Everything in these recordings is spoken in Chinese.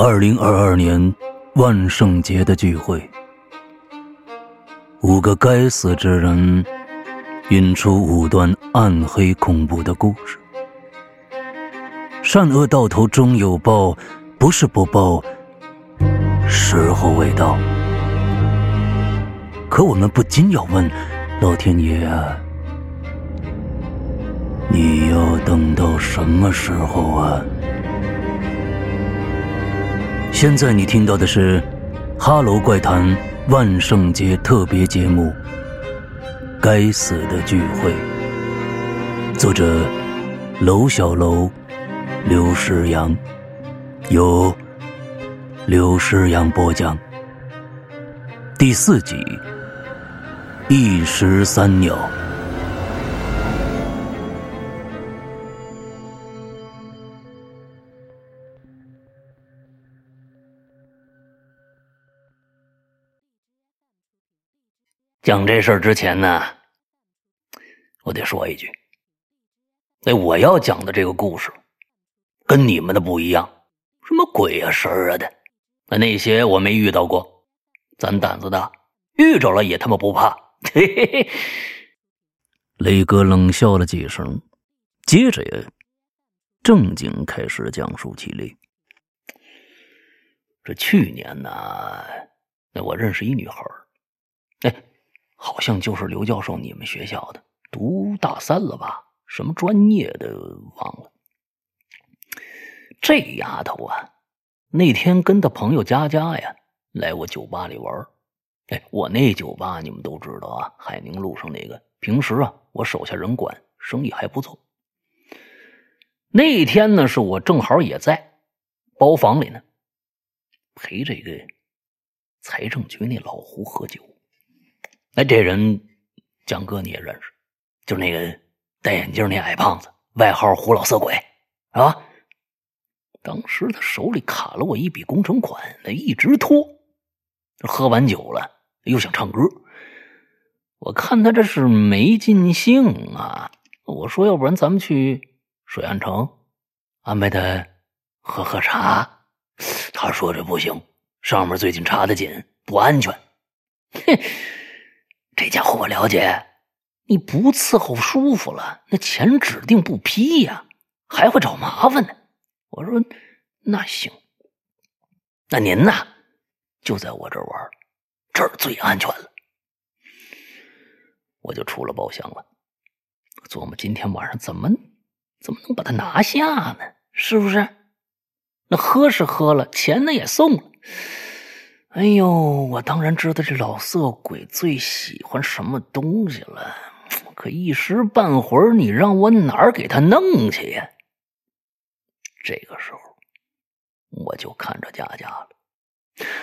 二零二二年万圣节的聚会，五个该死之人引出五段暗黑恐怖的故事。善恶到头终有报，不是不报，时候未到。可我们不禁要问：老天爷，你要等到什么时候啊？现在你听到的是《哈喽怪谈》万圣节特别节目《该死的聚会》，作者楼小楼、刘诗阳，由刘诗阳播讲。第四集，一石三鸟。讲这事儿之前呢，我得说一句，那我要讲的这个故事跟你们的不一样，什么鬼啊神啊的，那那些我没遇到过，咱胆子大，遇着了也他妈不怕。嘿嘿嘿。雷哥冷笑了几声，接着也正经开始讲述起来。这去年呢，那我认识一女孩哎。好像就是刘教授你们学校的，读大三了吧？什么专业的忘了。这丫头啊，那天跟她朋友佳佳呀来我酒吧里玩哎，我那酒吧你们都知道啊，海宁路上那个。平时啊，我手下人管，生意还不错。那天呢，是我正好也在包房里呢，陪这个财政局那老胡喝酒。哎，这人，蒋哥你也认识，就是那个戴眼镜那矮胖子，外号“胡老色鬼”，啊。当时他手里卡了我一笔工程款，他一直拖。喝完酒了，又想唱歌。我看他这是没尽兴啊。我说，要不然咱们去水岸城，安排他喝喝茶。他说这不行，上面最近查的紧，不安全。哼。这家伙我了解，你不伺候舒服了，那钱指定不批呀，还会找麻烦呢。我说那行，那您呢就在我这玩，这儿最安全了。我就出了包厢了，琢磨今天晚上怎么怎么能把他拿下呢？是不是？那喝是喝了，钱呢也送了。哎呦，我当然知道这老色鬼最喜欢什么东西了，可一时半会儿你让我哪儿给他弄去呀？这个时候，我就看着佳佳了，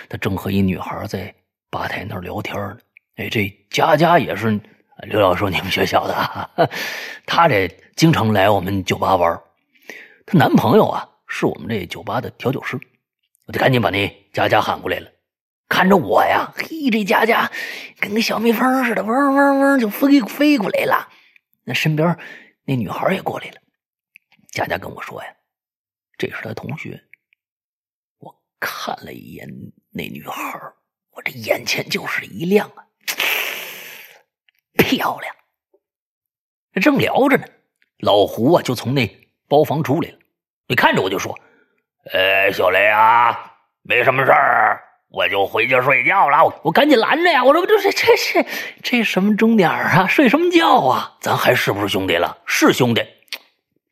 他正和一女孩在吧台那儿聊天呢。哎，这佳佳也是刘老师你们学校的，她这经常来我们酒吧玩，她男朋友啊是我们这酒吧的调酒师，我就赶紧把那佳佳喊过来了。看着我呀，嘿，这佳佳跟个小蜜蜂似的，嗡嗡嗡就飞飞过来了。那身边那女孩也过来了。佳佳跟我说呀，这是她同学。我看了一眼那女孩，我这眼前就是一亮啊，漂亮。正聊着呢，老胡啊就从那包房出来了。你看着我就说：“哎，小雷啊，没什么事儿。”我就回去睡觉了，我赶紧拦着呀！我说这这这这这什么钟点啊？睡什么觉啊？咱还是不是兄弟了？是兄弟，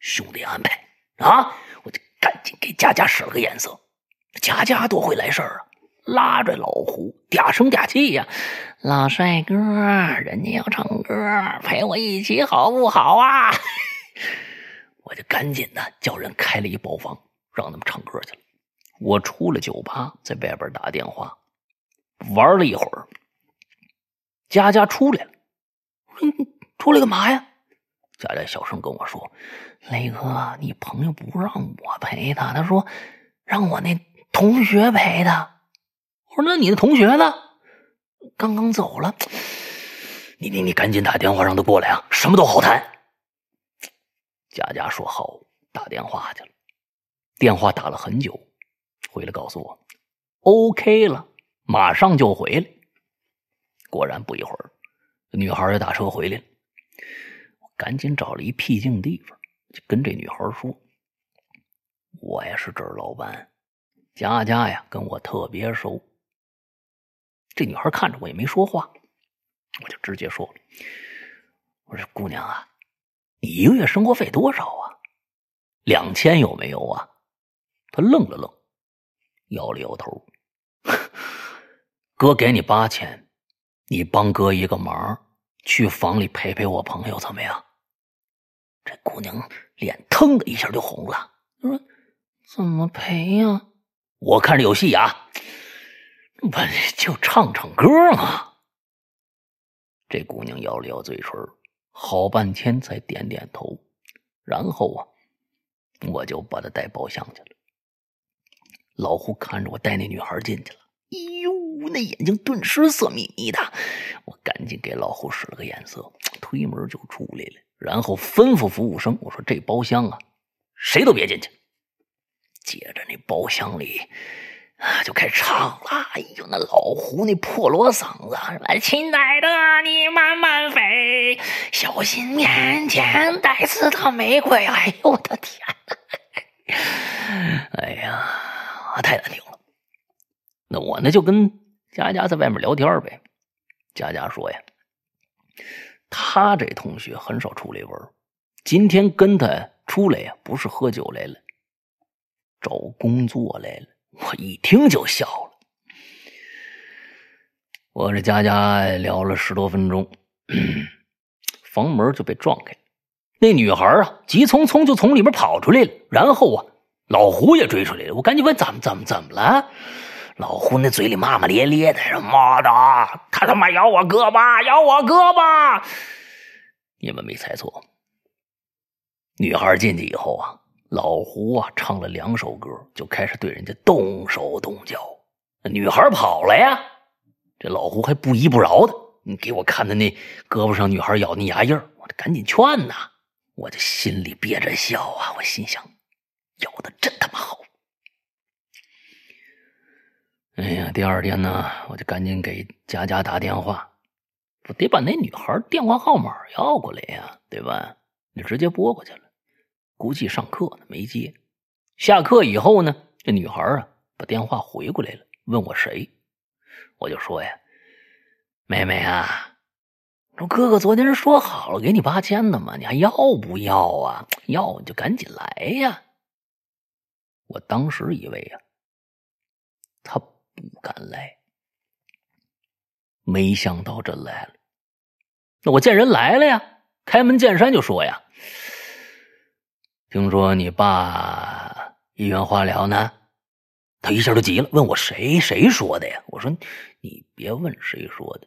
兄弟安排啊！我就赶紧给佳佳使了个眼色。佳佳多会来事儿啊，拉着老胡嗲声嗲气呀：“老帅哥，人家要唱歌，陪我一起好不好啊？” 我就赶紧的叫人开了一包房，让他们唱歌去了。我出了酒吧，在外边打电话，玩了一会儿。佳佳出来了，出来干嘛呀？佳佳小声跟我说：“雷哥，你朋友不让我陪他，他说让我那同学陪他。”我说：“那你的同学呢？刚刚走了。你你你赶紧打电话让他过来啊，什么都好谈。”佳佳说：“好，打电话去了。”电话打了很久。回来告诉我，OK 了，马上就回来。果然不一会儿，女孩也打车回来了。我赶紧找了一僻静地方，就跟这女孩说：“我呀是这儿老板，佳佳呀跟我特别熟。”这女孩看着我也没说话，我就直接说：“我说姑娘啊，你一个月生活费多少啊？两千有没有啊？”她愣了愣，摇了摇头：“哥给你八千。”你帮哥一个忙，去房里陪陪我朋友怎么样？这姑娘脸腾的一下就红了，说：“怎么陪呀？我看着有戏啊，不就唱唱歌吗？”这姑娘摇了摇嘴唇，好半天才点点头，然后啊，我就把她带包厢去了。老胡看着我带那女孩进去了，哎呦！那眼睛顿时色眯眯的，我赶紧给老胡使了个眼色，推门就出来了，然后吩咐服务生：“我说这包厢啊，谁都别进去。”接着那包厢里啊就开始唱了。哎呦，那老胡那破锣嗓子，什么，亲爱的，你慢慢飞，小心面前带刺的玫瑰。哎呦，我的天！哎呀，太难听了。那我呢就跟。佳佳在外面聊天呗，佳佳说呀，他这同学很少出来玩，今天跟他出来呀，不是喝酒来了，找工作来了。我一听就笑了。我这佳佳聊了十多分钟，房门就被撞开，那女孩啊，急匆匆就从里面跑出来了，然后啊，老胡也追出来了。我赶紧问怎么怎么怎么了？老胡那嘴里骂骂咧咧的，说：“妈的，他他妈咬我胳膊，咬我胳膊！”你们没猜错，女孩进去以后啊，老胡啊唱了两首歌，就开始对人家动手动脚。女孩跑了呀，这老胡还不依不饶的，你给我看他那胳膊上女孩咬那牙印我得赶紧劝呐。我这心里憋着笑啊，我心想，咬的真他妈好。哎呀，第二天呢，我就赶紧给佳佳打电话，我得把那女孩电话号码要过来呀，对吧？你直接拨过去了，估计上课呢没接。下课以后呢，这女孩啊把电话回过来了，问我谁，我就说呀，妹妹啊，说哥哥昨天说好了给你八千的嘛，你还要不要啊？要你就赶紧来呀！我当时以为呀，他。不敢来，没想到真来了。那我见人来了呀，开门见山就说呀：“听说你爸医院化疗呢？”他一下就急了，问我谁谁说的呀？我说：“你别问谁说的，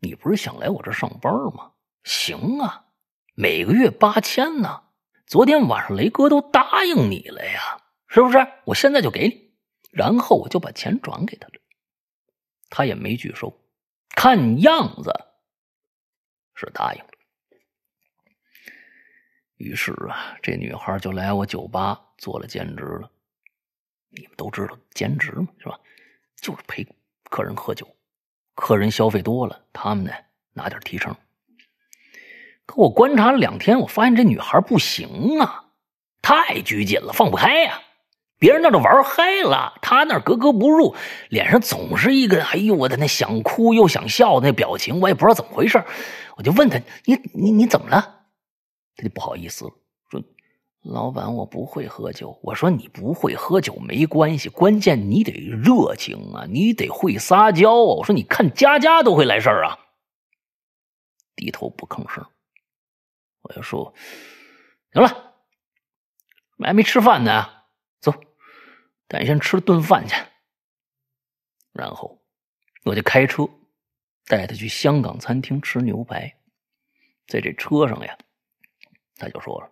你不是想来我这上班吗？行啊，每个月八千呢。昨天晚上雷哥都答应你了呀，是不是？我现在就给你。”然后我就把钱转给他了，他也没拒收，看样子是答应了。于是啊，这女孩就来我酒吧做了兼职了。你们都知道兼职嘛，是吧？就是陪客人喝酒，客人消费多了，他们呢拿点提成。可我观察了两天，我发现这女孩不行啊，太拘谨了，放不开呀。别人那都玩嗨了，他那格格不入，脸上总是一个哎呦我的那想哭又想笑那表情，我也不知道怎么回事。我就问他：“你你你怎么了？”他就不好意思说：“老板，我不会喝酒。”我说：“你不会喝酒没关系，关键你得热情啊，你得会撒娇啊。”我说：“你看家家都会来事儿啊。”低头不吭声。我就说：“行了，还没吃饭呢。”咱先吃顿饭去。然后我就开车带他去香港餐厅吃牛排。在这车上呀，他就说了，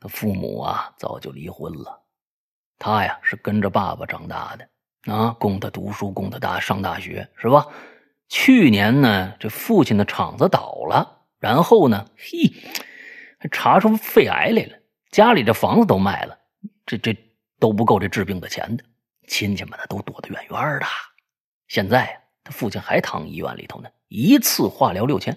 他父母啊早就离婚了，他呀是跟着爸爸长大的啊，供他读书，供他大上大学，是吧？去年呢，这父亲的厂子倒了，然后呢，嘿，还查出肺癌来了，家里的房子都卖了。这这都不够这治病的钱的，亲戚们呢都躲得远远的。现在他父亲还躺医院里头呢，一次化疗六千。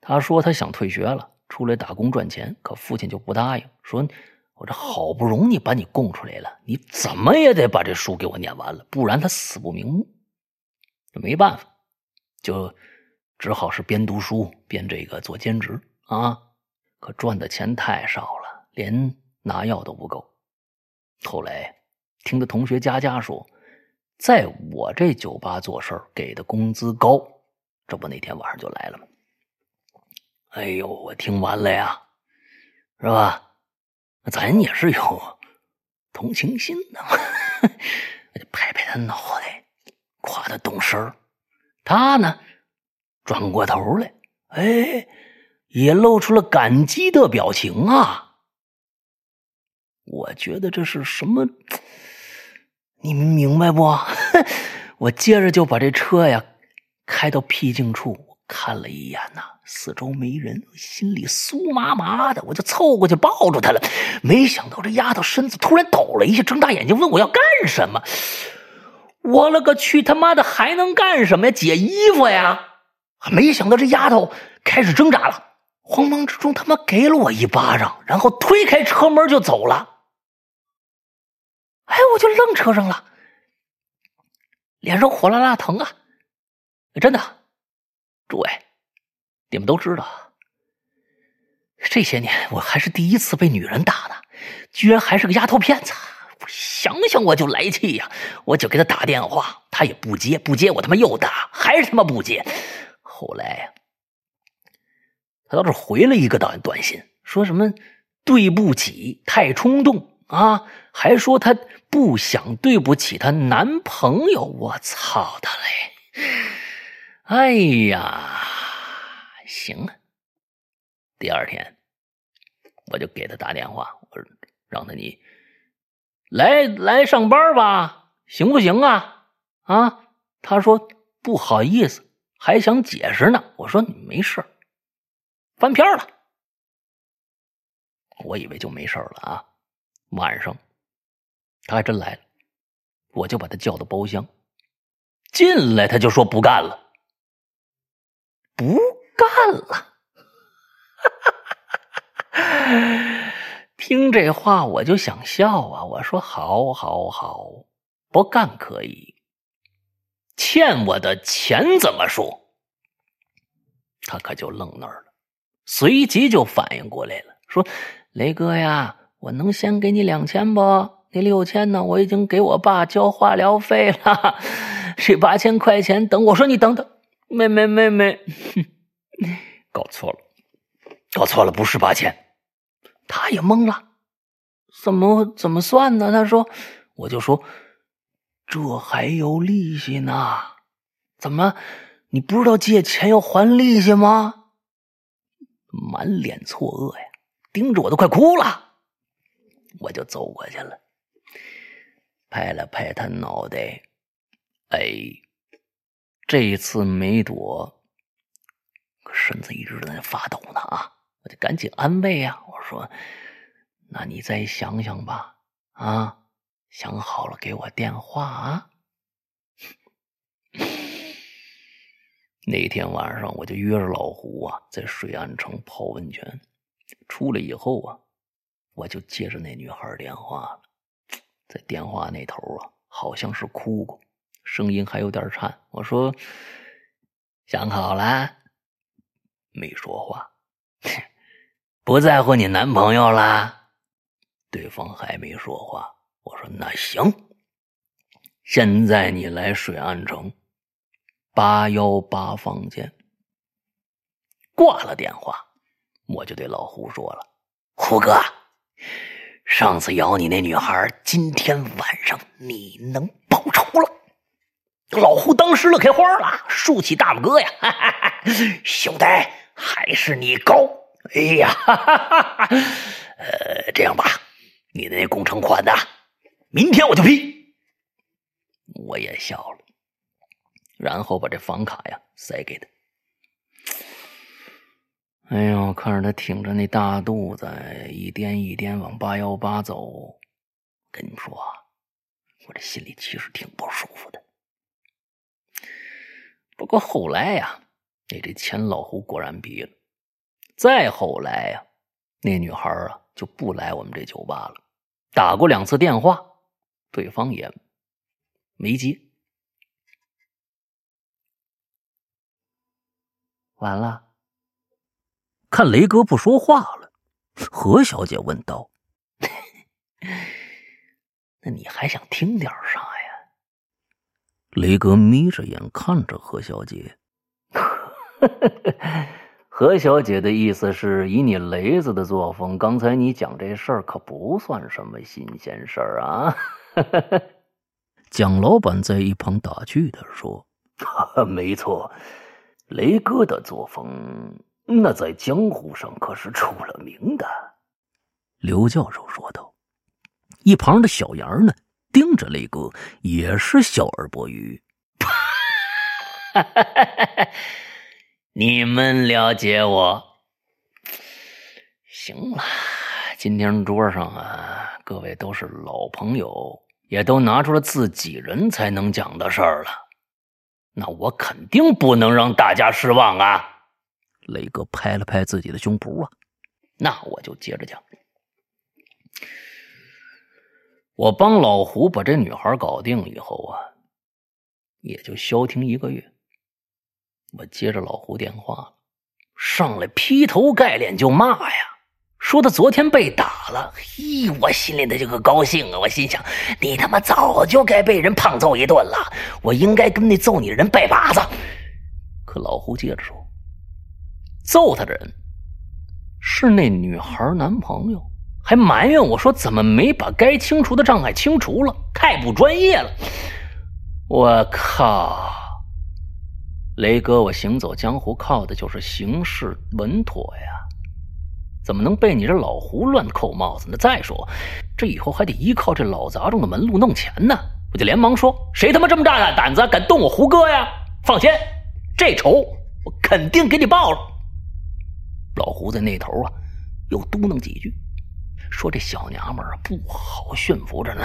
他说他想退学了，出来打工赚钱，可父亲就不答应，说：“我这好不容易把你供出来了，你怎么也得把这书给我念完了，不然他死不瞑目。”这没办法，就只好是边读书边这个做兼职啊。可赚的钱太少了，连拿药都不够。后来听的同学佳佳说，在我这酒吧做事给的工资高，这不那天晚上就来了吗？哎呦，我听完了呀，是吧？咱也是有同情心的嘛，拍拍他脑袋，夸他懂事。他呢，转过头来，哎，也露出了感激的表情啊。我觉得这是什么？你们明白不？我接着就把这车呀开到僻静处。看了一眼呐，四周没人，心里酥麻麻的，我就凑过去抱住她了。没想到这丫头身子突然抖了一下，睁大眼睛问我要干什么。我勒个去，他妈的还能干什么呀？解衣服呀！没想到这丫头开始挣扎了，慌忙之中他妈给了我一巴掌，然后推开车门就走了。我就愣车上了，脸上火辣辣疼啊，真的。诸位，你们都知道，这些年我还是第一次被女人打呢，居然还是个丫头片子。我想想我就来气呀，我就给她打电话，她也不接，不接我他妈又打，还是他妈不接。后来呀，他倒是回了一个短短信，说什么对不起，太冲动啊，还说她不想对不起她男朋友。我操他嘞！哎呀，行啊！第二天我就给他打电话，我说让他你来来上班吧，行不行啊？啊，他说不好意思，还想解释呢。我说你没事翻篇了。我以为就没事了啊。晚上他还真来了，我就把他叫到包厢，进来他就说不干了。不干了！听这话我就想笑啊！我说好，好，好，不干可以，欠我的钱怎么说？他可就愣那儿了，随即就反应过来了，说：“雷哥呀，我能先给你两千不？那六千呢？我已经给我爸交化疗费了，这八千块钱等我说你等等。”没没没没，搞错了，搞错了，不是八千，他也懵了，怎么怎么算呢？他说，我就说，这还有利息呢，怎么你不知道借钱要还利息吗？满脸错愕呀，盯着我都快哭了，我就走过去了，拍了拍他脑袋，哎。这一次没躲，身子一直在那发抖呢啊！我就赶紧安慰呀，我说：“那你再想想吧，啊，想好了给我电话啊。”那天晚上我就约着老胡啊，在水岸城泡温泉。出来以后啊，我就接着那女孩电话了，在电话那头啊，好像是哭过。声音还有点颤，我说：“想好了，没说话，不在乎你男朋友啦。”对方还没说话，我说：“那行，现在你来水岸城八幺八房间。”挂了电话，我就对老胡说了：“胡哥，上次咬你那女孩，今天晚上你能报仇了。”老胡当时乐开花了，竖起大拇哥呀！哈哈哈兄弟，还是你高！哎呀，哈哈哈呃，这样吧，你的那工程款呢？明天我就批。我也笑了，然后把这房卡呀塞给他。哎呦，看着他挺着那大肚子，一颠一颠往八幺八走，跟你说啊，我这心里其实挺不舒服的。不过后来呀，那这钱老胡果然逼了。再后来呀，那女孩啊就不来我们这酒吧了。打过两次电话，对方也没接。完了。看雷哥不说话了，何小姐问道：“那你还想听点啥呀？”雷哥眯着眼看着何小姐。何小姐的意思是，以你雷子的作风，刚才你讲这事儿可不算什么新鲜事儿啊。蒋老板在一旁打趣的说：“ 没错，雷哥的作风。”那在江湖上可是出了名的，刘教授说道。一旁的小杨呢，盯着雷哥，也是笑而不语。你们了解我？行了，今天桌上啊，各位都是老朋友，也都拿出了自己人才能讲的事儿了，那我肯定不能让大家失望啊！雷哥拍了拍自己的胸脯啊，那我就接着讲。我帮老胡把这女孩搞定以后啊，也就消停一个月。我接着老胡电话，上来劈头盖脸就骂呀，说他昨天被打了。嘿，我心里的这个高兴啊！我心想，你他妈早就该被人胖揍一顿了，我应该跟那揍你的人拜把子。可老胡接着说。揍他的人是那女孩男朋友，还埋怨我说怎么没把该清除的障碍清除了，太不专业了。我靠，雷哥，我行走江湖靠的就是行事稳妥呀，怎么能被你这老胡乱扣帽子呢？再说，这以后还得依靠这老杂种的门路弄钱呢。我就连忙说：谁他妈这么大胆子，敢动我胡哥呀？放心，这仇我肯定给你报了。老胡在那头啊，又嘟囔几句，说：“这小娘们儿不好驯服着呢，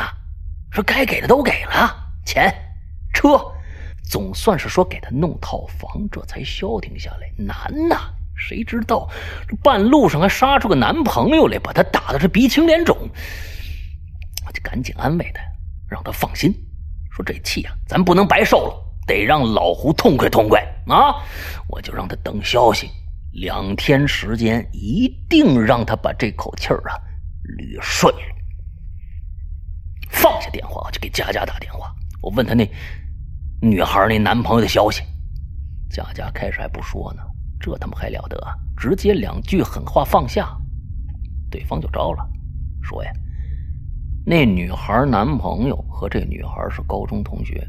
说该给的都给了，钱、车，总算是说给他弄套房，这才消停下来。难呐，谁知道这半路上还杀出个男朋友来，把他打的是鼻青脸肿。我就赶紧安慰他，让他放心，说这气啊，咱不能白受了，得让老胡痛快痛快啊！我就让他等消息。”两天时间，一定让他把这口气儿啊捋顺了。放下电话，我就给佳佳打电话。我问他那女孩那男朋友的消息。佳佳开始还不说呢，这他妈还了得！直接两句狠话放下，对方就招了，说呀，那女孩男朋友和这女孩是高中同学，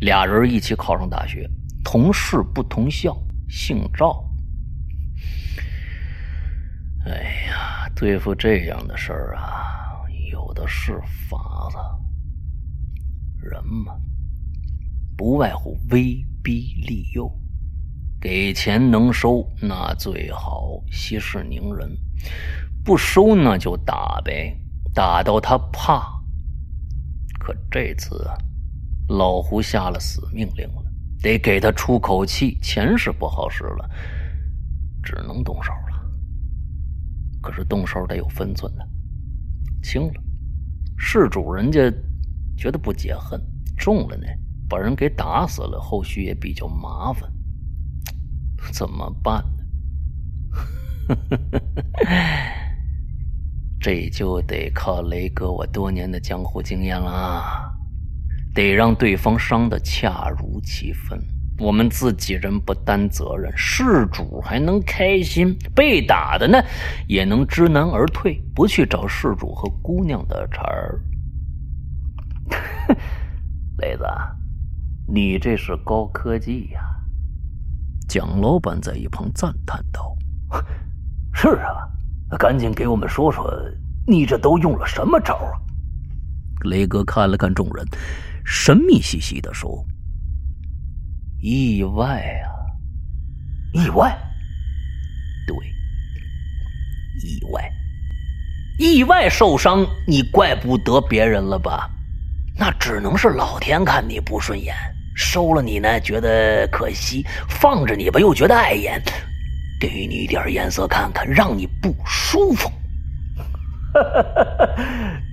俩人一起考上大学，同市不同校，姓赵。哎呀，对付这样的事儿啊，有的是法子。人嘛，不外乎威逼利诱，给钱能收那最好，息事宁人；不收那就打呗，打到他怕。可这次啊，老胡下了死命令了，得给他出口气，钱是不好使了，只能动手。可是动手得有分寸呢，轻了，事主人家觉得不解恨；重了呢，把人给打死了，后续也比较麻烦，怎么办呢？这就得靠雷哥我多年的江湖经验啦，得让对方伤得恰如其分。我们自己人不担责任，事主还能开心，被打的呢也能知难而退，不去找事主和姑娘的茬儿。雷子，你这是高科技呀！蒋老板在一旁赞叹道：“ 是啊，赶紧给我们说说，你这都用了什么招啊？”雷哥看了看众人，神秘兮兮的说。意外啊！意外，对，意外。意外受伤，你怪不得别人了吧？那只能是老天看你不顺眼，收了你呢觉得可惜，放着你吧又觉得碍眼，给你一点颜色看看，让你不舒服。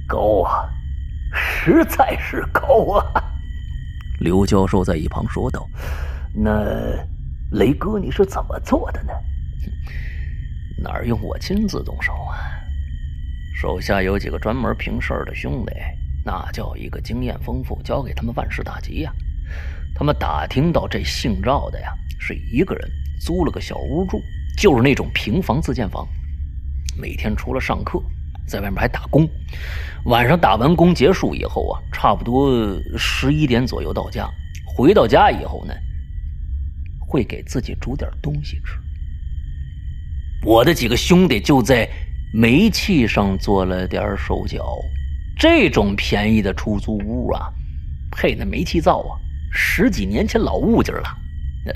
高啊，实在是高啊！刘教授在一旁说道：“那雷哥，你是怎么做的呢？哪用我亲自动手啊？手下有几个专门平事儿的兄弟，那叫一个经验丰富，交给他们万事大吉呀。他们打听到这姓赵的呀，是一个人租了个小屋住，就是那种平房自建房，每天除了上课。”在外面还打工，晚上打完工结束以后啊，差不多十一点左右到家。回到家以后呢，会给自己煮点东西吃。我的几个兄弟就在煤气上做了点手脚。这种便宜的出租屋啊，配那煤气灶啊，十几年前老物件了，那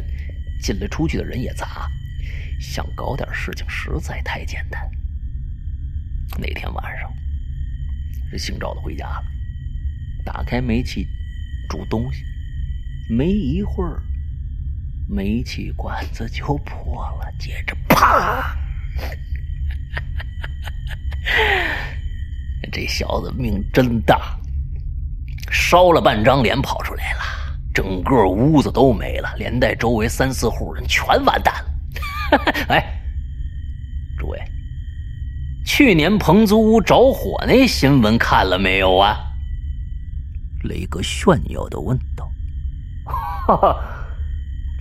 进来出去的人也杂，想搞点事情实在太简单。那天晚上，这姓赵的回家了，打开煤气煮东西，没一会儿，煤气管子就破了，接着啪！这小子命真大，烧了半张脸跑出来了，整个屋子都没了，连带周围三四户人全完蛋了。哎，诸位。去年棚租屋着火那新闻看了没有啊？雷哥炫耀的问道。哈哈，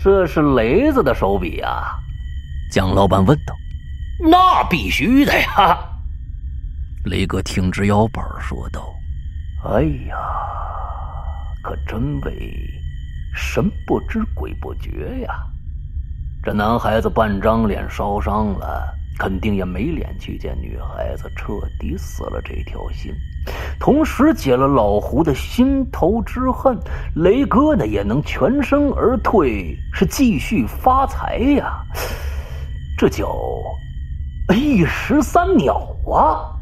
这是雷子的手笔啊！蒋老板问道。那必须的呀！雷哥挺直腰板说道。哎呀，可真为神不知鬼不觉呀！这男孩子半张脸烧伤了。肯定也没脸去见女孩子，彻底死了这条心，同时解了老胡的心头之恨。雷哥呢也能全身而退，是继续发财呀，这叫一石三鸟啊！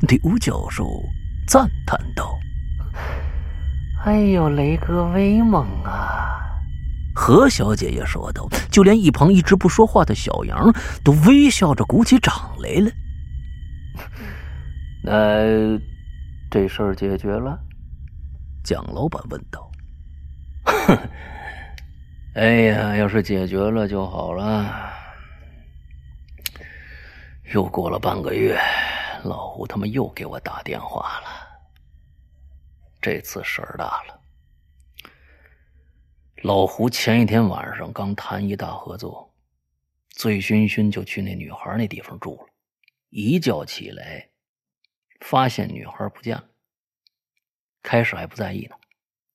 刘教授赞叹道：“哎呦，雷哥威猛啊！”何小姐也说道：“就连一旁一直不说话的小杨都微笑着鼓起掌来了。那这事儿解决了？”蒋老板问道。“哼哎呀，要是解决了就好了。”又过了半个月，老胡他们又给我打电话了。这次事儿大了。老胡前一天晚上刚谈一大合作，醉醺醺就去那女孩那地方住了。一觉起来，发现女孩不见了。开始还不在意呢，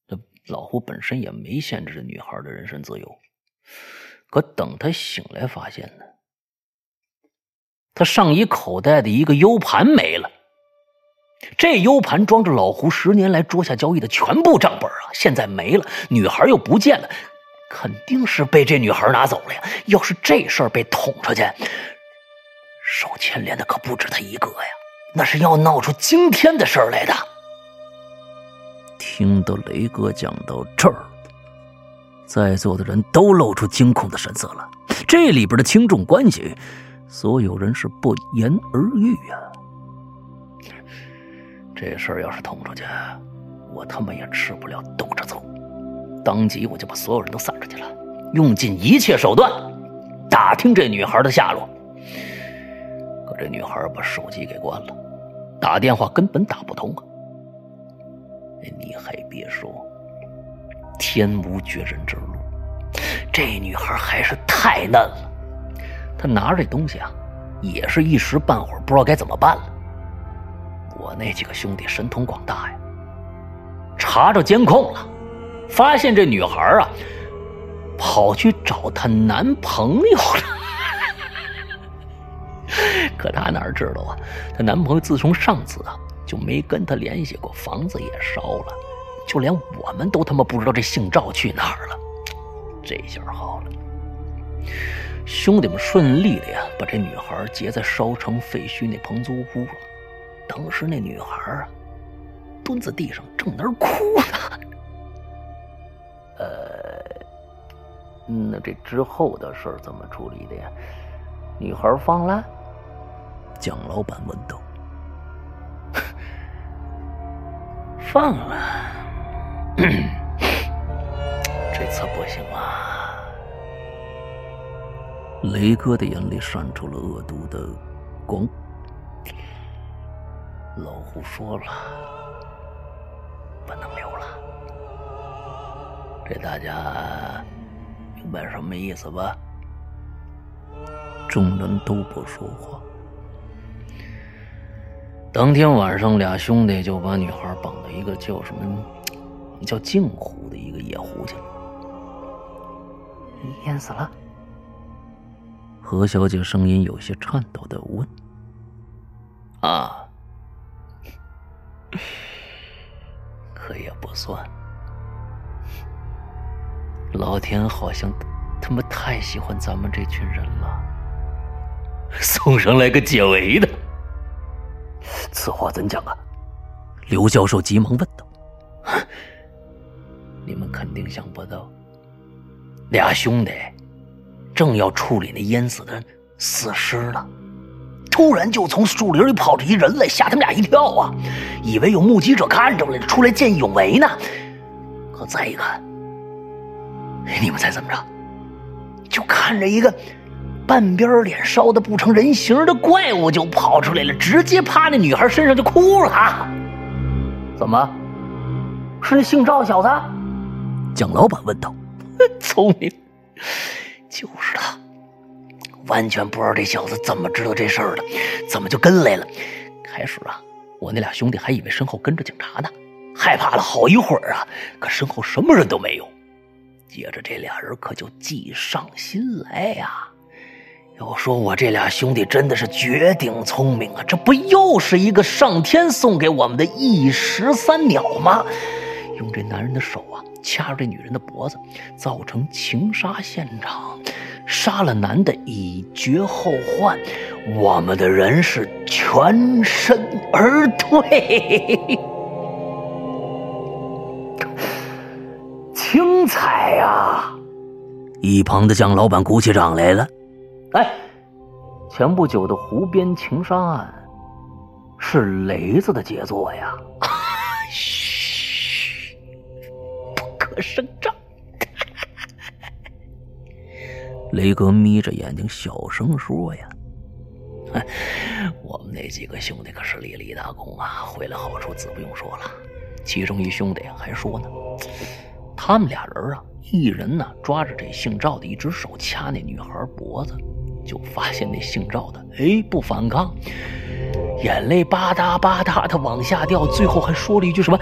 这老胡本身也没限制这女孩的人身自由。可等他醒来，发现呢，他上衣口袋的一个 U 盘没了。这 U 盘装着老胡十年来桌下交易的全部账本啊，现在没了，女孩又不见了，肯定是被这女孩拿走了呀。要是这事儿被捅出去，受牵连的可不止他一个呀，那是要闹出惊天的事儿来的。听到雷哥讲到这儿，在座的人都露出惊恐的神色了。这里边的轻重关系，所有人是不言而喻呀。这事儿要是捅出去，我他妈也吃不了兜着走。当即我就把所有人都散出去了，用尽一切手段打听这女孩的下落。可这女孩把手机给关了，打电话根本打不通啊！你还别说，天无绝人之路，这女孩还是太嫩了。她拿着这东西啊，也是一时半会儿不知道该怎么办了。我那几个兄弟神通广大呀，查着监控了，发现这女孩啊，跑去找她男朋友了。可她哪知道啊，她男朋友自从上次啊就没跟她联系过，房子也烧了，就连我们都他妈不知道这姓赵去哪儿了。这下好了，兄弟们顺利的呀，把这女孩劫在烧成废墟那棚租屋了。当时那女孩啊，蹲在地上正那儿哭呢。呃，那这之后的事怎么处理的呀？女孩放了？蒋老板问道。放了，这次不行了。雷哥的眼里闪出了恶毒的光。老胡说了，这大家明白什么意思吧？众人都不说话。当天晚上，俩兄弟就把女孩绑到一个叫什么叫镜湖的一个野湖去了。淹死了。何小姐声音有些颤抖的问：“啊，可也不算。老天好像他妈太喜欢咱们这群人了，送上来个解围的。此话怎讲啊？”刘教授急忙问道：“ 你们肯定想不到，俩兄弟。”正要处理那淹死的死尸呢，突然就从树林里跑出一人来，吓他们俩一跳啊！以为有目击者看着了，出来见义勇为呢。可再一看，你们猜怎么着？就看着一个半边脸烧的不成人形的怪物就跑出来了，直接趴那女孩身上就哭了。怎么？是那姓赵小子？蒋老板问道。聪明。就是他，完全不知道这小子怎么知道这事儿的，怎么就跟来了？开始啊，我那俩兄弟还以为身后跟着警察呢，害怕了好一会儿啊，可身后什么人都没有。接着这俩人可就计上心来呀。要说我这俩兄弟真的是绝顶聪明啊，这不又是一个上天送给我们的一石三鸟吗？用这男人的手啊。掐住这女人的脖子，造成情杀现场，杀了男的以绝后患。我们的人是全身而退，精彩呀！一旁的蒋老板鼓起掌来了。哎，前不久的湖边情杀案，是雷子的杰作呀。嘘，不可声张，雷哥眯着眼睛小声说：“呀，我们那几个兄弟可是立了一大功啊，回来好处自不用说了。其中一兄弟还说呢，他们俩人啊，一人呢抓着这姓赵的一只手掐那女孩脖子，就发现那姓赵的哎不反抗，眼泪吧嗒吧嗒的往下掉，最后还说了一句什么。”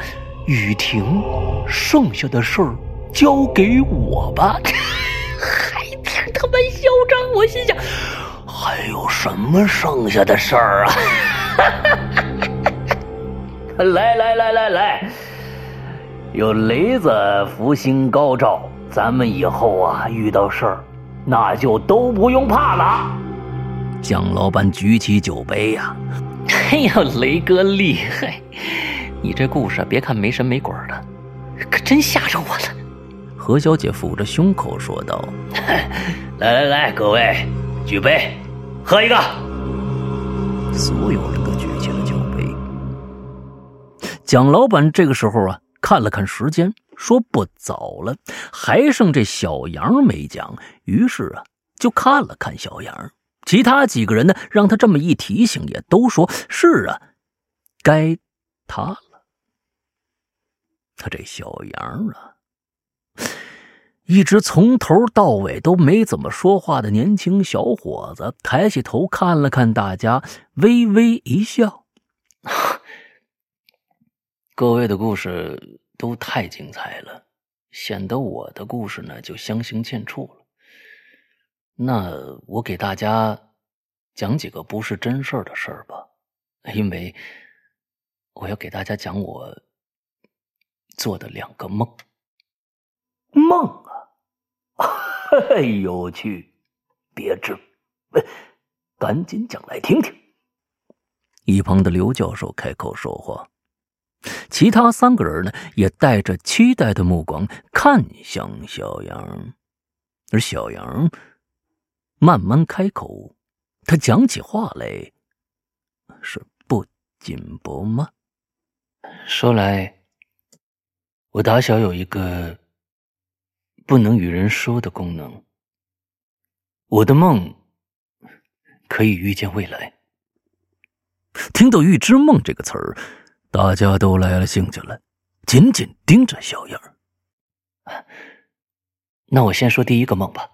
雨停，剩下的事儿交给我吧。还挺他妈嚣张，我心想，还有什么剩下的事儿啊？来来来来来，有雷子福星高照，咱们以后啊遇到事儿，那就都不用怕了。蒋老板举起酒杯呀，哎呀，雷哥厉害！你这故事别看没神没鬼的，可真吓着我了。何小姐抚着胸口说道：“ 来来来，各位，举杯，喝一个。”所有人都举起了酒杯。蒋老板这个时候啊，看了看时间，说：“不早了，还剩这小杨没讲。”于是啊，就看了看小杨。其他几个人呢，让他这么一提醒，也都说是啊，该他了。他这小杨啊，一直从头到尾都没怎么说话的年轻小伙子，抬起头看了看大家，微微一笑。各位的故事都太精彩了，显得我的故事呢就相形见绌了。那我给大家讲几个不是真事儿的事儿吧，因为我要给大家讲我。做的两个梦，梦啊，有趣，别致，赶紧讲来听听。一旁的刘教授开口说话，其他三个人呢也带着期待的目光看向小杨，而小杨慢慢开口，他讲起话来是不紧不慢。说来，我打小有一个不能与人说的功能，我的梦可以预见未来。听到“预知梦”这个词儿，大家都来了兴趣了，紧紧盯着小杨。那我先说第一个梦吧。